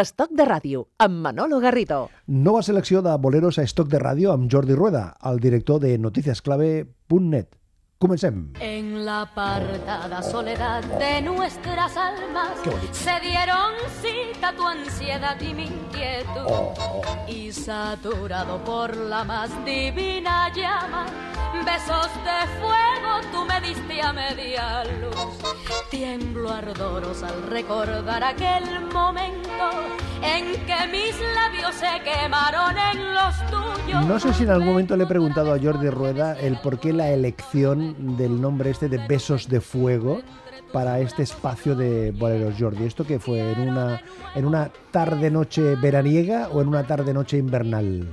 Estoc de ràdio, amb Manolo Garrido. Nova selecció de boleros a Estoc de ràdio amb Jordi Rueda, el director de noticiasclave.net. Comencem. En la apartada soledad de nuestras almas se dieron cita tu ansiedad y mi inquietud. Oh. Y saturado por la más divina llama, besos de fuego tú me diste a media luz. Tiemblo ardoros al recordar aquel momento en que mis labios se quemaron en los tuyos. No sé si en algún momento le he preguntado a Jordi Rueda el por qué la elección del nombre este de Besos de Fuego para este espacio de boleros Jordi. ¿Esto qué fue? ¿En una, en una tarde-noche veraniega o en una tarde-noche invernal?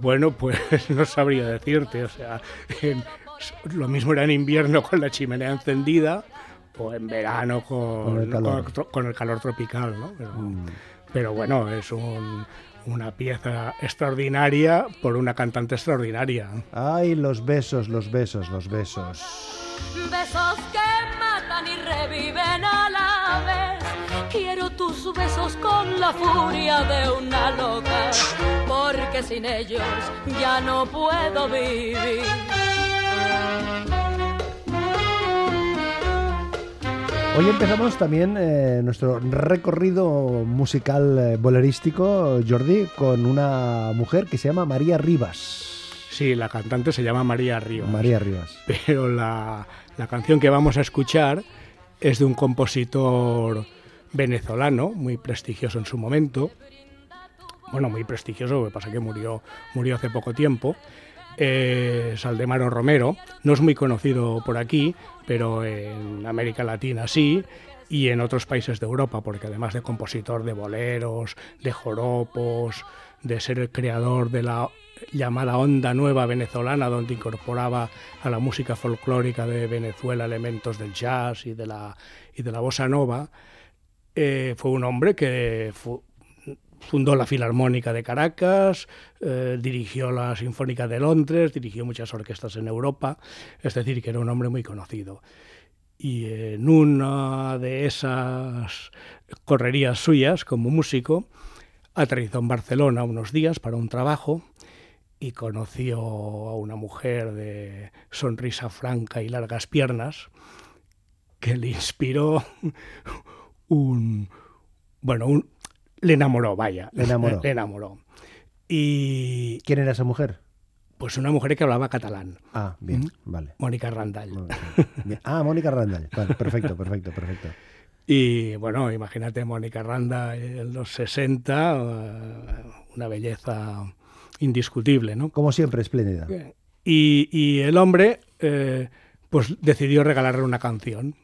Bueno, pues no sabría decirte, o sea, en- lo mismo era en invierno con la chimenea encendida o en verano con, Con el calor. con- con el calor tropical, ¿no? Pero, Mm. pero bueno, es un- una pieza extraordinaria por una cantante extraordinaria. Ay, los besos, los besos, los besos. Besos que matan y reviven a la vez. Quiero tus besos con la furia de una loca, porque sin ellos ya no puedo vivir. Hoy empezamos también eh, nuestro recorrido musical eh, bolerístico, Jordi, con una mujer que se llama María Rivas. Sí, la cantante se llama María Ríos. María Rivas. pero la, la canción que vamos a escuchar es de un compositor venezolano muy prestigioso en su momento. Bueno, muy prestigioso, lo que pasa que murió, murió hace poco tiempo. Eh, Saldemaro Romero. No es muy conocido por aquí, pero en América Latina sí y en otros países de Europa, porque además de compositor de boleros, de joropos, de ser el creador de la llamada onda nueva venezolana, donde incorporaba a la música folclórica de Venezuela elementos del jazz y de la, y de la bossa nova, eh, fue un hombre que fu- fundó la Filarmónica de Caracas, eh, dirigió la Sinfónica de Londres, dirigió muchas orquestas en Europa, es decir, que era un hombre muy conocido. Y en una de esas correrías suyas como músico, aterrizó en Barcelona unos días para un trabajo y conoció a una mujer de sonrisa franca y largas piernas que le inspiró un bueno un le enamoró vaya Le enamoró. le enamoró y ¿Quién era esa mujer? pues una mujer que hablaba catalán Ah, bien, Mm. vale. Mónica Randall. Ah, Mónica Randall. Vale, perfecto, perfecto, perfecto. y bueno imagínate Mónica Randall en los 60 eh, una belleza indiscutible no Como siempre, espléndida. Y, y el hombre eh, pues decidió regalarle una canción.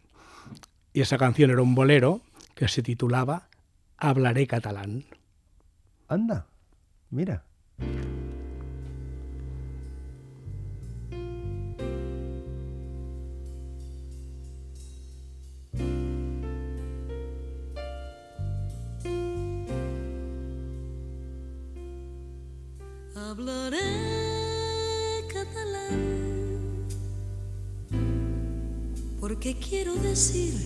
Y esa canción era un bolero que se titulaba Hablaré catalán. Anda, mira. Hablaré catalán porque quiero decir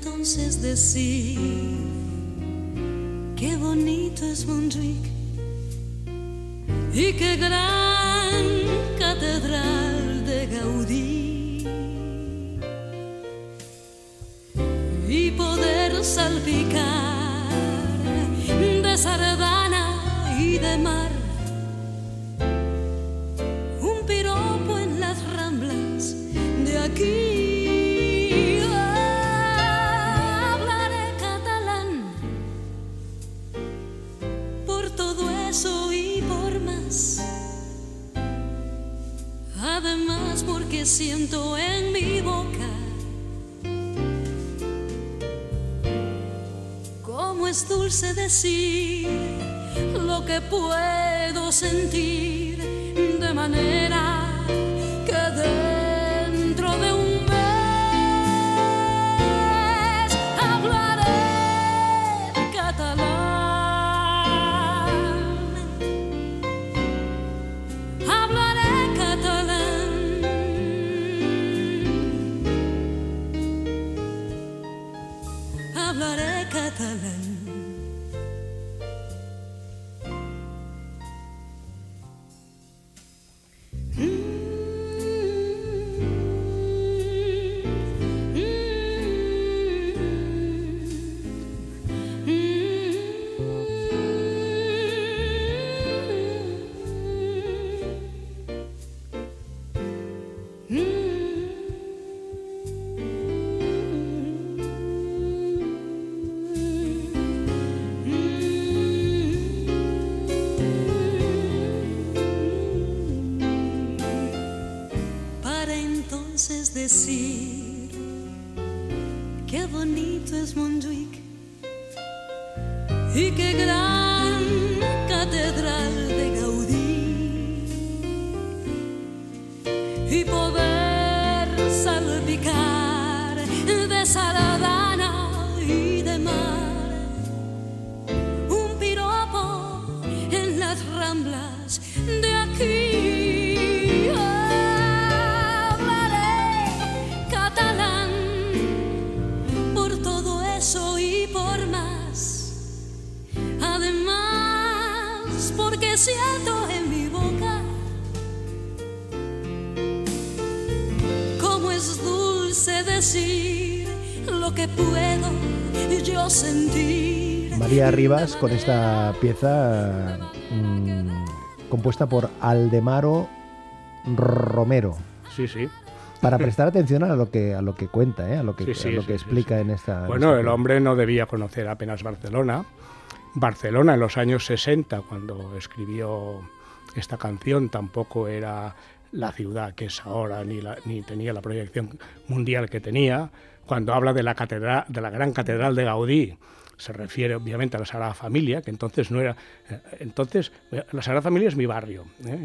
entonces decir qué bonito es Montjuic y qué gran catedral de Gaudí y poder salpicar de sardana y de mar siento en mi boca. Cómo es dulce decir lo que puedo sentir de manera catalán. Decir qué bonito es Montjuic y qué gran catedral de Gaudí. Y poder salpicar de sardana y de mar un piropo en las ramblas María Rivas con esta pieza mm, compuesta por Aldemaro Romero. Sí, sí. Para prestar atención a lo que a lo que cuenta, ¿eh? a lo que, Sí, sí, a lo sí, que sí, explica sí. en esta. en Bueno, esta el hombre no debía conocer apenas Barcelona. Barcelona en los años 60, cuando escribió esta canción, tampoco era la ciudad que es ahora, ni, la- ni tenía la proyección mundial que tenía. Cuando habla de la, catedral, de la gran catedral de Gaudí, se refiere obviamente a la Sagrada Familia, que entonces no era... eh, Entonces, eh, la Sagrada Familia es mi barrio. ¿eh?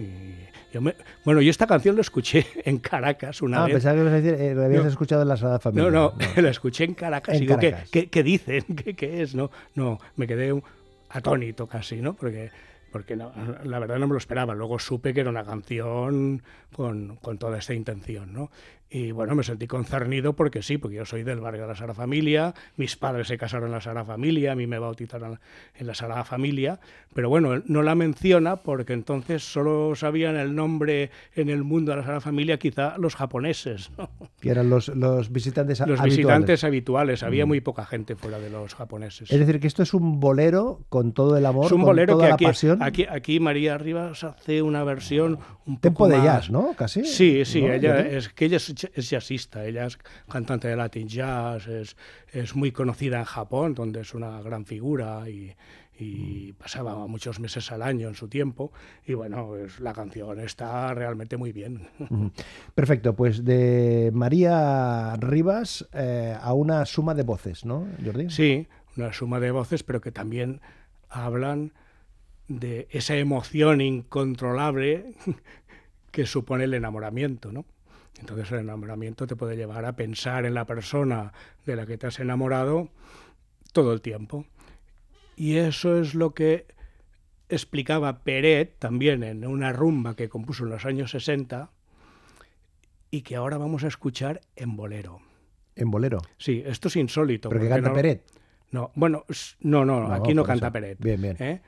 Y yo me- bueno, yo esta canción la escuché en Caracas una Ah, vez. pensaba que a decir, eh, lo habías No. escuchado en la Sagrada Familia. No, no, la escuché en Caracas. En Digo, ¿qué- Caracas. ¿qué, qué dicen? ¿Qué, qué es? No, no, me quedé atónito casi, ¿no? Porque, porque no, la verdad no me lo esperaba. Luego supe que era una canción con, con toda esta intención, ¿no? Y bueno, me sentí concernido porque sí, porque yo soy del barrio de la Sagrada Familia, mis padres se casaron en la Sagrada Familia, a mí me bautizaron en la Sagrada Familia, pero bueno, no la menciona porque entonces solo sabían el nombre en el mundo de la Sagrada Familia quizá los japoneses, ¿no? Que eran los, los visitantes Los habituales. visitantes habituales, había muy poca gente fuera de los japoneses. Es decir, que esto es un bolero con todo el amor, Es un con bolero toda que la aquí, pasión. aquí, aquí María Rivas hace una versión un Tempo poco de más- jazz, ¿no? Casi. Sí, sí, ¿no? ella es que ella es, es jazzista, ella es cantante de Latin Jazz, es, es muy conocida en Japón, donde es una gran figura y, y pasaba muchos meses al año en su tiempo. Y bueno, la canción está realmente muy bien. Perfecto, pues de María Rivas eh, a una suma de voces, ¿no, Jordi? Sí, una suma de voces, pero que también hablan de esa emoción incontrolable que supone el enamoramiento, ¿no? Entonces el enamoramiento te puede llevar a pensar en la persona de la que te has enamorado todo el tiempo. Y eso es lo que explicaba Peret también en una rumba que compuso en los años 60 y que ahora vamos a escuchar en bolero. En bolero. Sí, esto es insólito. Pero que canta no- Peret. no, bueno, no, no, No, aquí no canta eso. Peret. Bien, bien. ¿eh?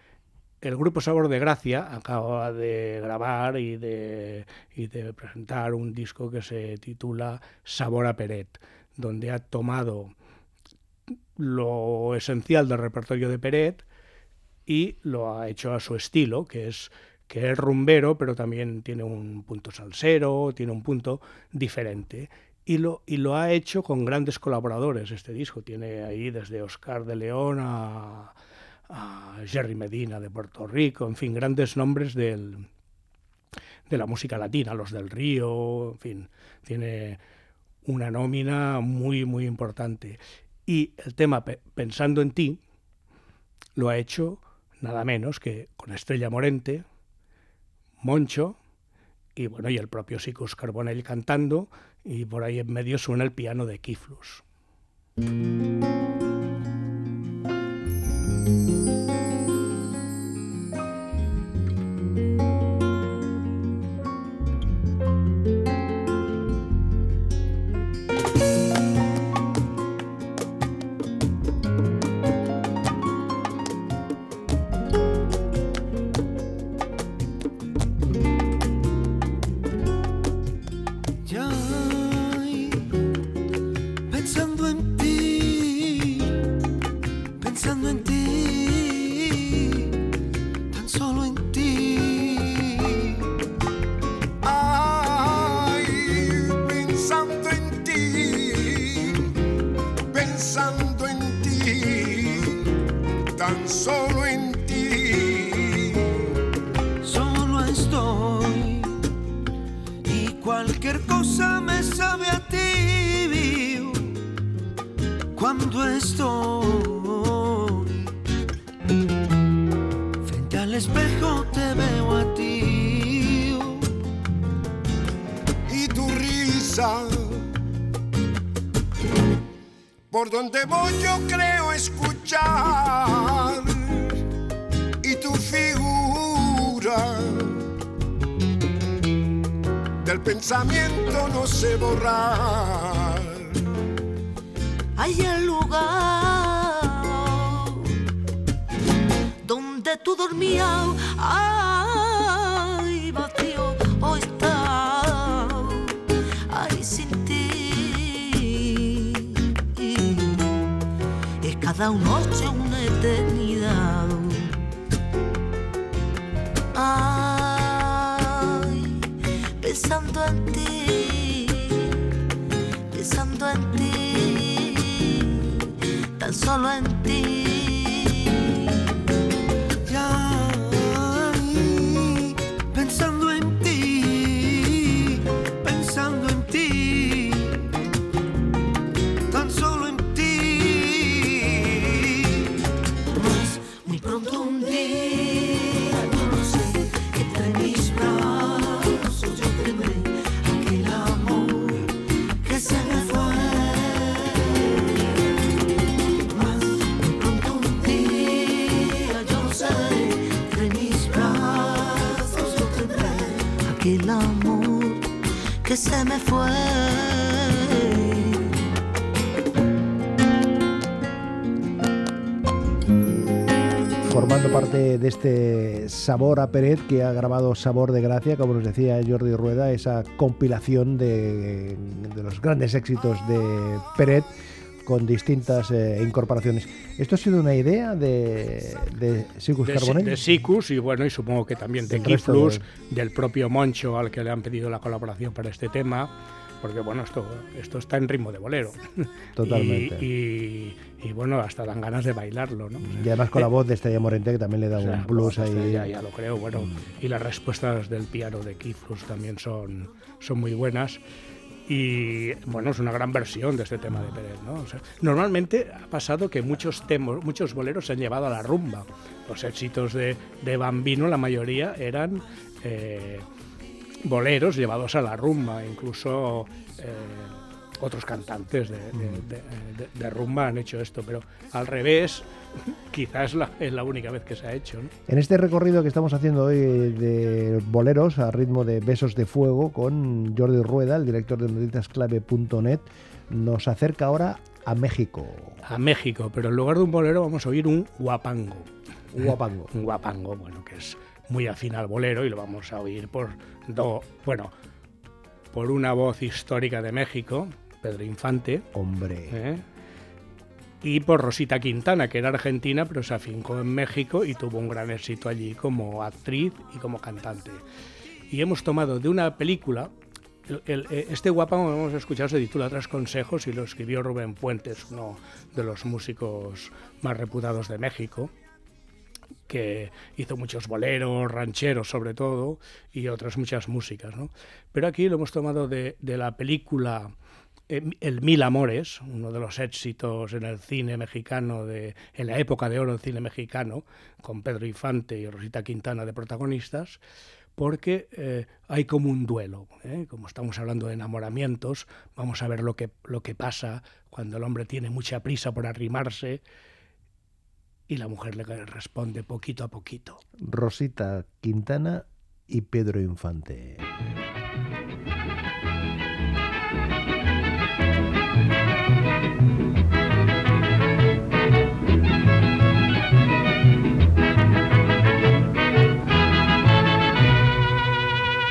El grupo Sabor de Gracia acaba de grabar y de, y de presentar un disco que se titula Sabor a Peret, donde ha tomado lo esencial del repertorio de Peret y lo ha hecho a su estilo, que es que es rumbero, pero también tiene un punto salsero, tiene un punto diferente. Y lo, y lo ha hecho con grandes colaboradores este disco. Tiene ahí desde Oscar de León a, a Jerry Medina de Puerto Rico, en fin, grandes nombres de la música latina, los del Río, en fin, tiene una nómina muy, muy importante. Y el tema Pe- Pensando en ti lo ha hecho nada menos que con Estrella Morente, Moncho y bueno, y el propio Sicus Carbonell cantando y por ahí en medio suena el piano de Kiflus. Donde voy yo creo escuchar y tu figura del pensamiento no sé borrar. hay el lugar donde tú dormías, cada noche una eternidad. Ay, pensando en ti, pensando en ti, tan solo en ti. Sabor a Peret que ha grabado Sabor de Gracia, como nos decía Jordi Rueda, esa compilación de, de los grandes éxitos de Peret con distintas eh, incorporaciones. ¿Esto ha sido una idea de, de Sicus Carbonell? de Sicus y bueno, y supongo que también de Kiflus, de- del propio Moncho al que le han pedido la colaboración para este tema, porque bueno, esto, esto está en ritmo de bolero. Totalmente. Y, y- y, bueno, hasta dan ganas de bailarlo, ¿no? Y además con la voz de Estrella Morente que también le da O sea, un plus ahí. Ya, ya lo creo, bueno. Y las respuestas del piano de Kiflus también son, son muy buenas. Y bueno, es una gran versión de este tema de Pérez, ¿no? O sea, normalmente ha pasado que muchos temos, muchos boleros se han llevado a la rumba. Los éxitos de, de Bambino, la mayoría eran eh, boleros llevados a la rumba, incluso eh, otros cantantes de, de- de- de- de rumba han hecho esto, pero al revés, quizás la, es la única vez que se ha hecho. ¿no? En este recorrido que estamos haciendo hoy de boleros a ritmo de Besos de Fuego con Jordi Rueda, el director de noticiasclave.net, nos acerca ahora a México. a México, pero en lugar de un bolero vamos a oír un guapango. Guapango. Un guapango, bueno, que es muy afín al bolero y lo vamos a oír por do, bueno, por una voz histórica de México, Pedro Infante, Hombre. ¿eh? y por Rosita Quintana, que era argentina, pero se afincó en México y tuvo un gran éxito allí como actriz y como cantante. Y hemos tomado de una película, el- el- eh, este guapango que hemos escuchado se titula Tras Consejos y lo escribió Rubén Puentes, uno de los músicos más reputados de México que hizo muchos boleros, rancheros sobre todo, y otras muchas músicas. ¿no? Pero aquí lo hemos tomado de, la película eh, el Mil Amores, uno de los éxitos en el cine mexicano, de, en la época de oro del cine mexicano, con Pedro Infante y Rosita Quintana de protagonistas, porque eh, hay como un duelo. ¿eh? Como estamos hablando de enamoramientos, vamos a ver lo que, lo que pasa cuando el hombre tiene mucha prisa por arrimarse y la mujer le responde poquito a poquito. Rosita Quintana y Pedro Infante.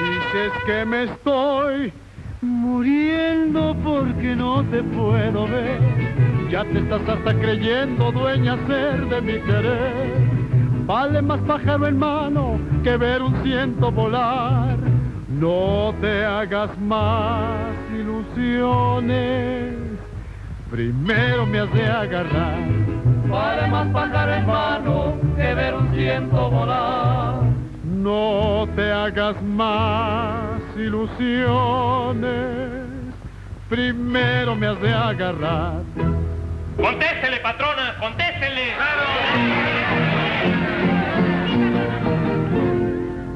Dices que me estoy muriendo porque no te puedo ver. Ya te estás hasta creyendo dueña ser de mi querer. Vale más pájaro en mano que ver un ciento volar. No te hagas más ilusiones. Primero me has de agarrar. Vale más pájaro en mano que ver un ciento volar. No te hagas más ilusiones. Primero me has de agarrar. Contéstele, patrona, contéstele.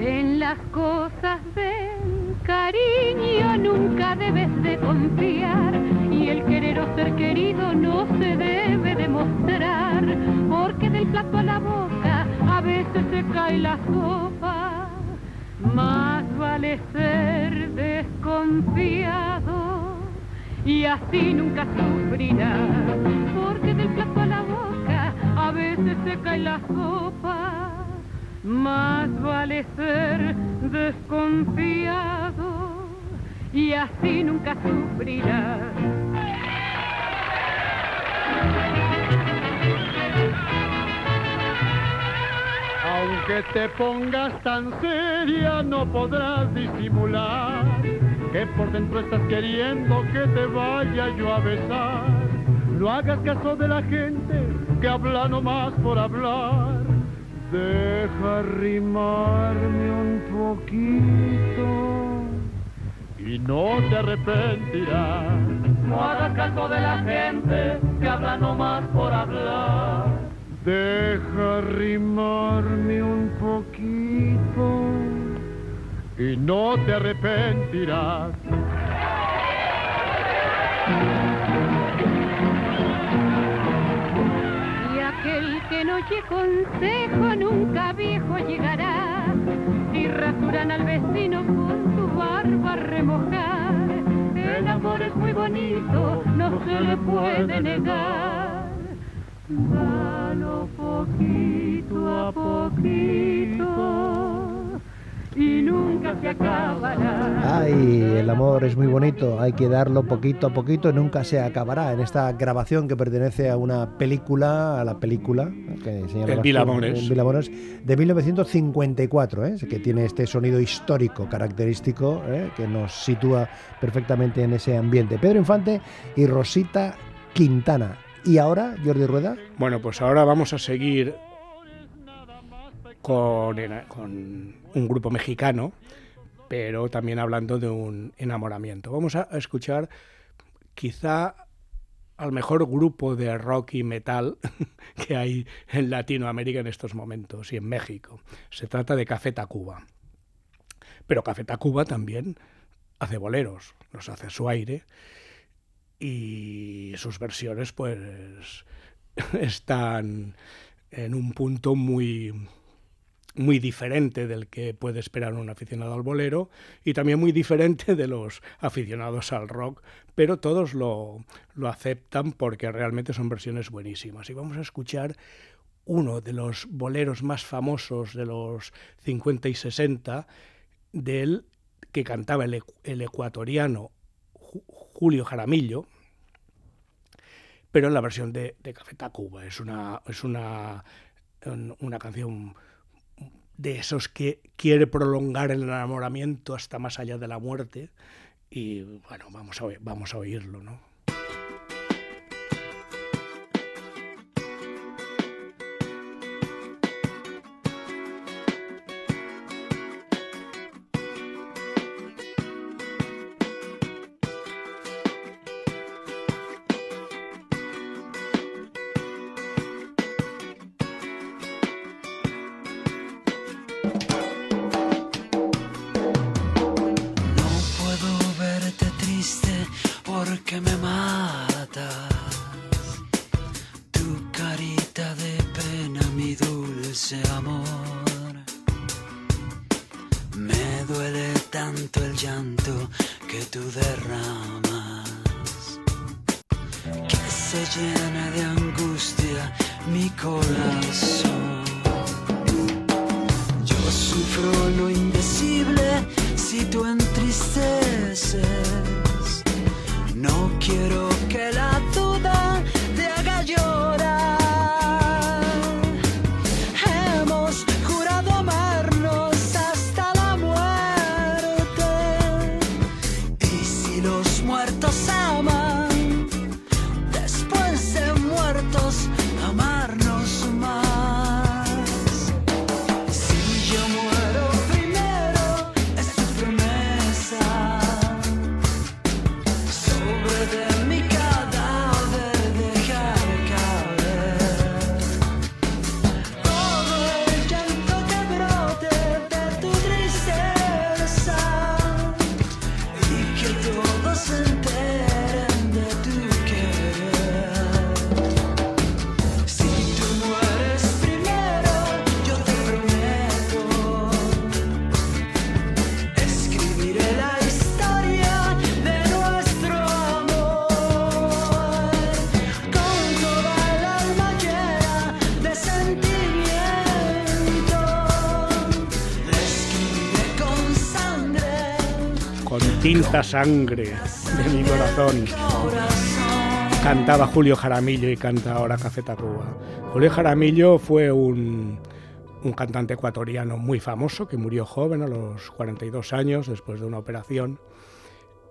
En las cosas del cariño nunca debes de confiar y el querer o ser querido no se debe demostrar porque del plato a la boca a veces se cae la sopa. Más vale ser desconfiado y así nunca sufrirás porque del plato a la boca a veces se cae la sopa. Más vale ser desconfiado y así nunca sufrirás. Aunque te pongas tan seria no podrás disimular que por dentro estás queriendo que te vaya yo a besar. No hagas caso de la gente que habla nomás por hablar. Deja rimarme un poquito y no te arrepentirás. No hagas caso de la gente que habla nomás por hablar. Deja rimarme un poquito y no te arrepentirás. Y aquel que no oye consejo nunca viejo llegará. Si rasuran al vecino con su barba a remojar, el amor es muy bonito, no se le puede negar. Dalo poquito a poquito y. Ay, el amor es muy bonito, hay que darlo poquito a poquito y nunca se acabará. En esta grabación que pertenece a una película, a la película que señalabas El Mil tú, Amores. El Mil Amores, de 1954, ¿eh? que tiene este sonido histórico característico ¿eh? que nos sitúa perfectamente en ese ambiente. Pedro Infante y Rosita Quintana. Y ahora, Jordi Rueda. Bueno, pues ahora vamos a seguir con, con un grupo mexicano, pero también hablando de un enamoramiento. Vamos a escuchar quizá al mejor grupo de rock y metal que hay en Latinoamérica en estos momentos y en México. Se trata de Café Tacuba. Pero Café Tacuba también hace boleros, los hace a su aire y sus versiones pues están en un punto muy muy diferente del que puede esperar un aficionado al bolero y también muy diferente de los aficionados al rock, pero todos lo, lo aceptan porque realmente son versiones buenísimas. Y vamos a escuchar uno de los boleros más famosos de los 50 y 60 del que cantaba el, el ecuatoriano Ju- Julio Jaramillo, pero en la versión de, Café Tacuba. Es una, es una, un- una canción de esos que quiere prolongar el enamoramiento hasta más allá de la muerte. Y bueno, vamos a, vamos a oírlo, ¿no? Llena de angustia mi corazón. Yo sufro lo indecible si tú entristeces. No quiero que la tinta sangre de mi corazón. Cantaba Julio Jaramillo y canta ahora Café Tacuba. Julio Jaramillo fue un, un cantante ecuatoriano muy famoso que murió joven a los 42 años después de una operación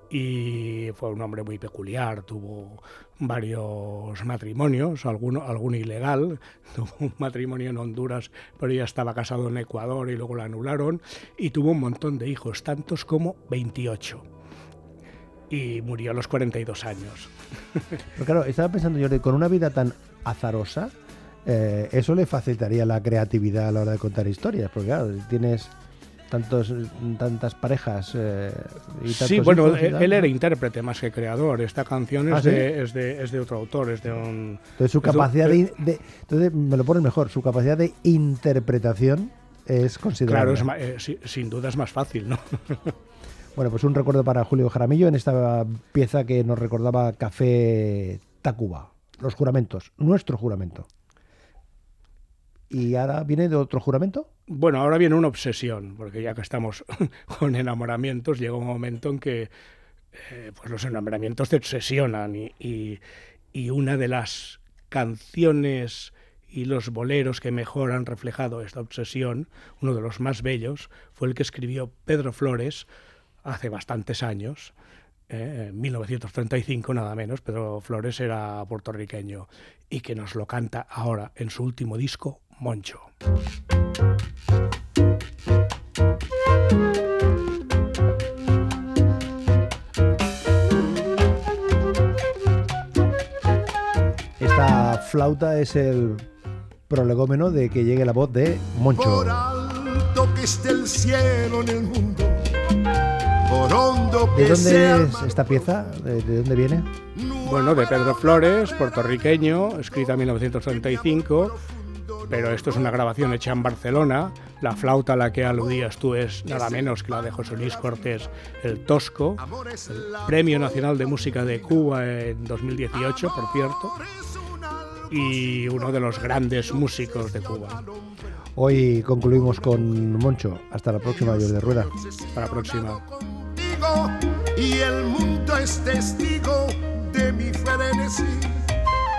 y fue un hombre muy peculiar, tuvo varios matrimonios, alguno, alguno ilegal, tuvo un matrimonio en Honduras, pero ya estaba casado en Ecuador y luego lo anularon, y tuvo un montón de hijos, tantos como 28. Y murió a los 42 años. Pero claro, estaba pensando yo, con una vida tan azarosa, eh, eso le facilitaría la creatividad a la hora de contar historias, porque claro, tienes tantos, tantas parejas eh, y tantos Sí, bueno, él, tal, él ¿no? era intérprete más que creador. Esta canción es, ¿Ah, sí? de, es, de, es de otro autor, es de un... Entonces su es de un- capacidad de, de- entonces me lo pones mejor, su capacidad de interpretación es considerable. Claro, es eh, si- sin duda es más fácil, ¿no? Bueno, pues un recuerdo para Julio Jaramillo en esta pieza que nos recordaba Café Tacuba. Los juramentos, nuestro juramento. ¿Y ahora viene de otro juramento? Bueno, ahora viene una obsesión, porque ya que estamos con enamoramientos, llega un momento en que eh, pues los enamoramientos te obsesionan y, una de las canciones y los boleros que mejor han reflejado esta obsesión, uno de los más bellos, fue el que escribió Pedro Flores hace bastantes años, eh, en 1935 nada menos, Pedro Flores era puertorriqueño y que nos lo canta ahora en su último disco, Moncho. Esta flauta es el prolegómeno de que llegue la voz de Moncho. Por alto que esté el cielo en el mundo, ¿De dónde es esta pieza? ¿De, de dónde viene? Bueno, de Pedro Flores, puertorriqueño, escrita en 1935, pero esto es una grabación hecha en Barcelona. La flauta a la que aludías tú es nada menos que la de José Luis Cortés, el Tosco, el Premio Nacional de Música de Cuba en 2018, por cierto, y uno de los grandes músicos de Cuba. Hoy concluimos con Moncho. Hasta la próxima, Jordi de Rueda. Hasta la próxima. Y el mundo es testigo de mi frenesí.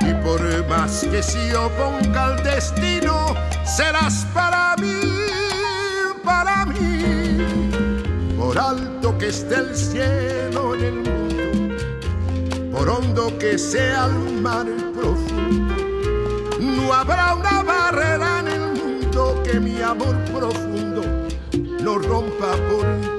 Y por más que se oponga al destino, serás para mí, para mí. Por alto que esté el cielo en el mundo, por hondo que sea el mar profundo, no habrá una barrera en el mundo que mi amor profundo no rompa por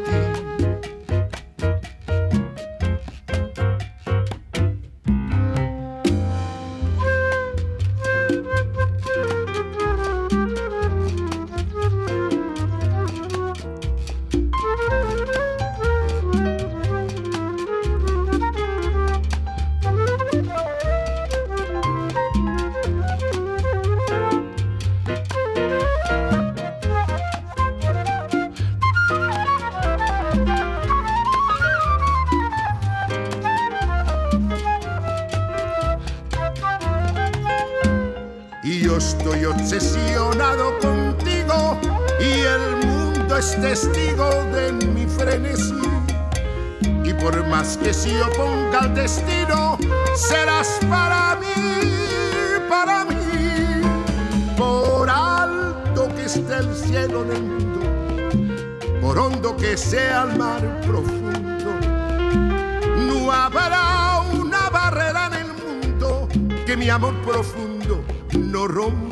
obsesionado contigo y el mundo es testigo de mi frenesí. Y por más que se oponga al destino, serás para mí, para mí. Por alto que esté el cielo en el mundo, por hondo que sea el mar profundo, no habrá una barrera en el mundo que mi amor profundo no rompa.